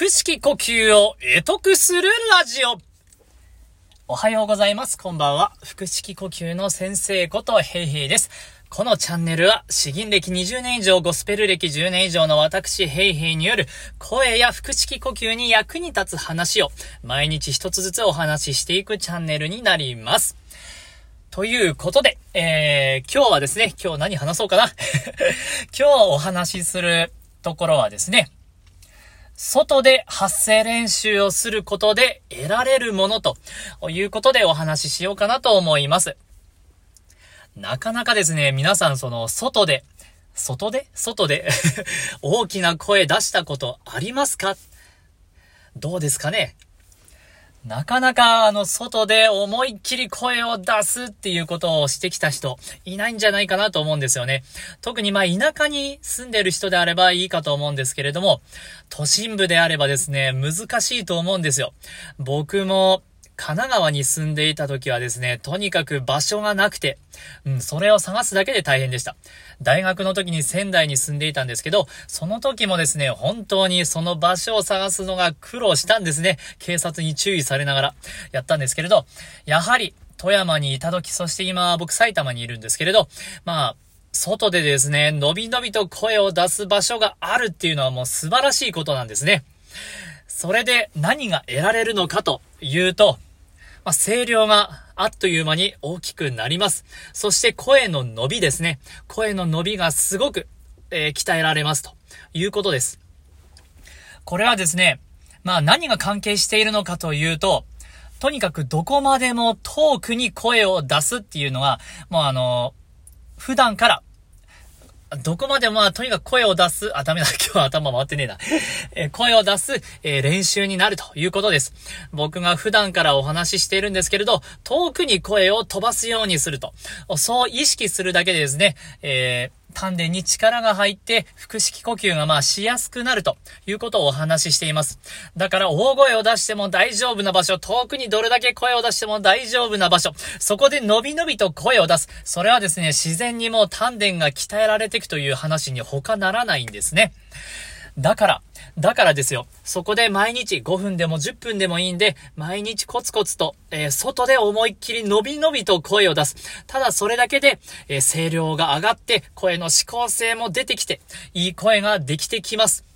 腹式呼吸を得得するラジオ。おはようございます。こんばんは。腹式呼吸の先生ことヘイヘイです。このチャンネルは、詩吟歴20年以上、ゴスペル歴10年以上の私、ヘイヘイによる、声や腹式呼吸に役に立つ話を、毎日一つずつお話ししていくチャンネルになります。ということで、えー、今日はですね、今日何話そうかな 今日お話しするところはですね、外で発声練習をすることで得られるものということでお話ししようかなと思います。なかなかですね、皆さんその外で、外で？外で？大きな声出したことありますか？どうですかね？なかなかあの外で思いっきり声を出すっていうことをしてきた人いないんじゃないかなと思うんですよね。特にまあ田舎に住んでる人であればいいかと思うんですけれども、都心部であればですね、難しいと思うんですよ。僕も神奈川に住んでいた時はですね、とにかく場所がなくて、うん、それを探すだけで大変でした。大学の時に仙台に住んでいたんですけど、その時もですね、本当にその場所を探すのが苦労したんですね。警察に注意されながらやったんですけれど、やはり富山にいた時、そして今僕埼玉にいるんですけれど、まあ、外でですね、のびのびと声を出す場所があるっていうのはもう素晴らしいことなんですね。それで何が得られるのかというと、まあ、声量があっという間に大きくなります。そして声の伸びですね。声の伸びがすごく、えー、鍛えられますということです。これはですね、まあ何が関係しているのかというと、とにかくどこまでも遠くに声を出すっていうのは、もうあの、普段からどこまでまあ、とにかく声を出す、あ、ダメだ、今日は頭回ってねえな。え声を出す、えー、練習になるということです。僕が普段からお話ししているんですけれど、遠くに声を飛ばすようにすると。そう意識するだけでですね、えー丹田に力が入って、腹式呼吸がまあしやすくなるということをお話ししています。だから大声を出しても大丈夫な場所、遠くにどれだけ声を出しても大丈夫な場所、そこで伸び伸びと声を出す。それはですね、自然にもう丹田が鍛えられていくという話に他ならないんですね。だから、だからですよ。そこで毎日5分でも10分でもいいんで、毎日コツコツと、えー、外で思いっきり伸び伸びと声を出す。ただそれだけで、えー、声量が上がって、声の指向性も出てきて、いい声ができてきます。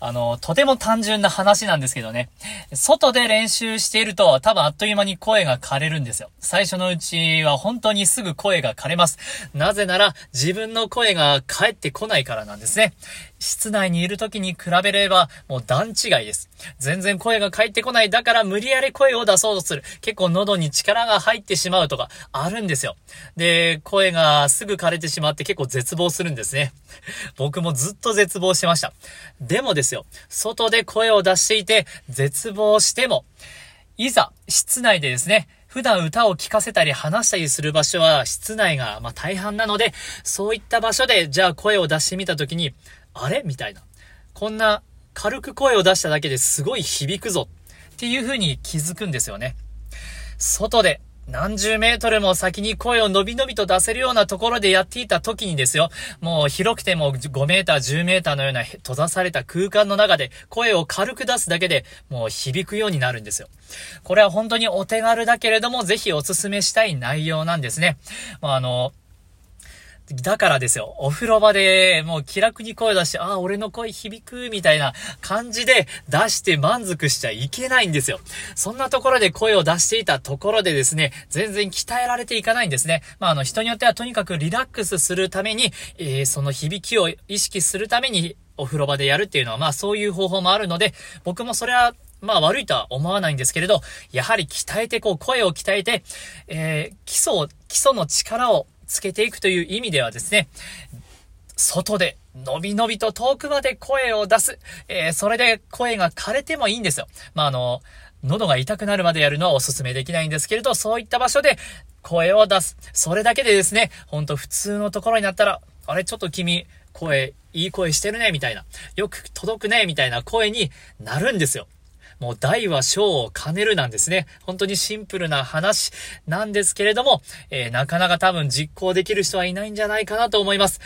あの、とても単純な話なんですけどね。外で練習していると多分あっという間に声が枯れるんですよ。最初のうちは本当にすぐ声が枯れます。なぜなら自分の声が返ってこないからなんですね。室内にいる時に比べればもう段違いです。全然声が返ってこない。だから無理やり声を出そうとする。結構喉に力が入ってしまうとかあるんですよ。で、声がすぐ枯れてしまって結構絶望するんですね。僕もずっと絶望してました。でもですよ、外で声を出していて絶望しても、いざ室内でですね、普段歌を聴かせたり話したりする場所は室内がま大半なので、そういった場所でじゃあ声を出してみたときに、あれ？みたいな。こんな軽く声を出しただけですごい響くぞっていう風に気づくんですよね。外で何十メートルも先に声を伸び伸びと出せるようなところでやっていた時にですよ、もう広くても5メーター、10メーターのような閉ざされた空間の中で声を軽く出すだけでもう響くようになるんですよ。これは本当にお手軽だけれども、ぜひお勧めしたい内容なんですね。まあ、あの、だからですよ、お風呂場でもう気楽に声出して、ああ、俺の声響く、みたいな感じで出して満足しちゃいけないんですよ。そんなところで声を出していたところでですね、全然鍛えられていかないんですね。まあ、あの、人によってはとにかくリラックスするために、えー、その響きを意識するために、お風呂場でやるっていうのは、まあそういう方法もあるので、僕もそれはまあ悪いとは思わないんですけれど、やはり鍛えて、こう声を鍛えて、えー、基礎、基礎の力をつけていくという意味ではですね、外で、のびのびと遠くまで声を出す。えー、それで声が枯れてもいいんですよ。まあ、あの、喉が痛くなるまでやるのはお勧めできないんですけれど、そういった場所で声を出す。それだけでですね、ほんと普通のところになったら、あれちょっと君、声、いい声してるね、みたいな。よく届くね、みたいな声になるんですよ。もう大は小を兼ねるなんですね。本当にシンプルな話なんですけれども、えー、なかなか多分実行できる人はいないんじゃないかなと思います。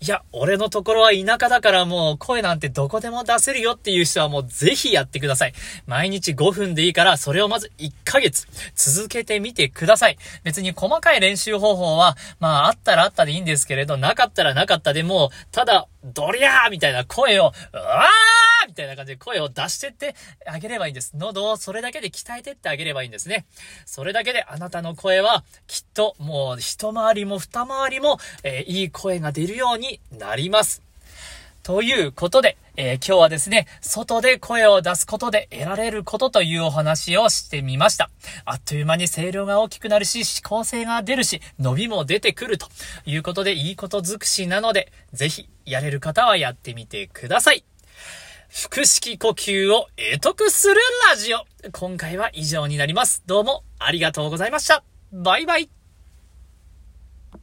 いや、俺のところは田舎だからもう声なんてどこでも出せるよっていう人はもうぜひやってください。毎日5分でいいから、それをまず1ヶ月続けてみてください。別に細かい練習方法は、まああったらあったでいいんですけれど、なかったらなかったでも、ただ、ドリャーみたいな声を、うわみたいな感じで声を出してってあげればいいんです。喉をそれだけで鍛えてってあげればいいんですね。それだけであなたの声はきっともう一回りも二回りも、えー、いい声が出るようになります。ということで、えー、今日はですね、外で声を出すことで得られることというお話をしてみました。あっという間に声量が大きくなるし、思考性が出るし、伸びも出てくるということでいいこと尽くしなので、ぜひやれる方はやってみてください。腹式呼吸を得得するラジオ。今回は以上になります。どうもありがとうございました。バイバイ。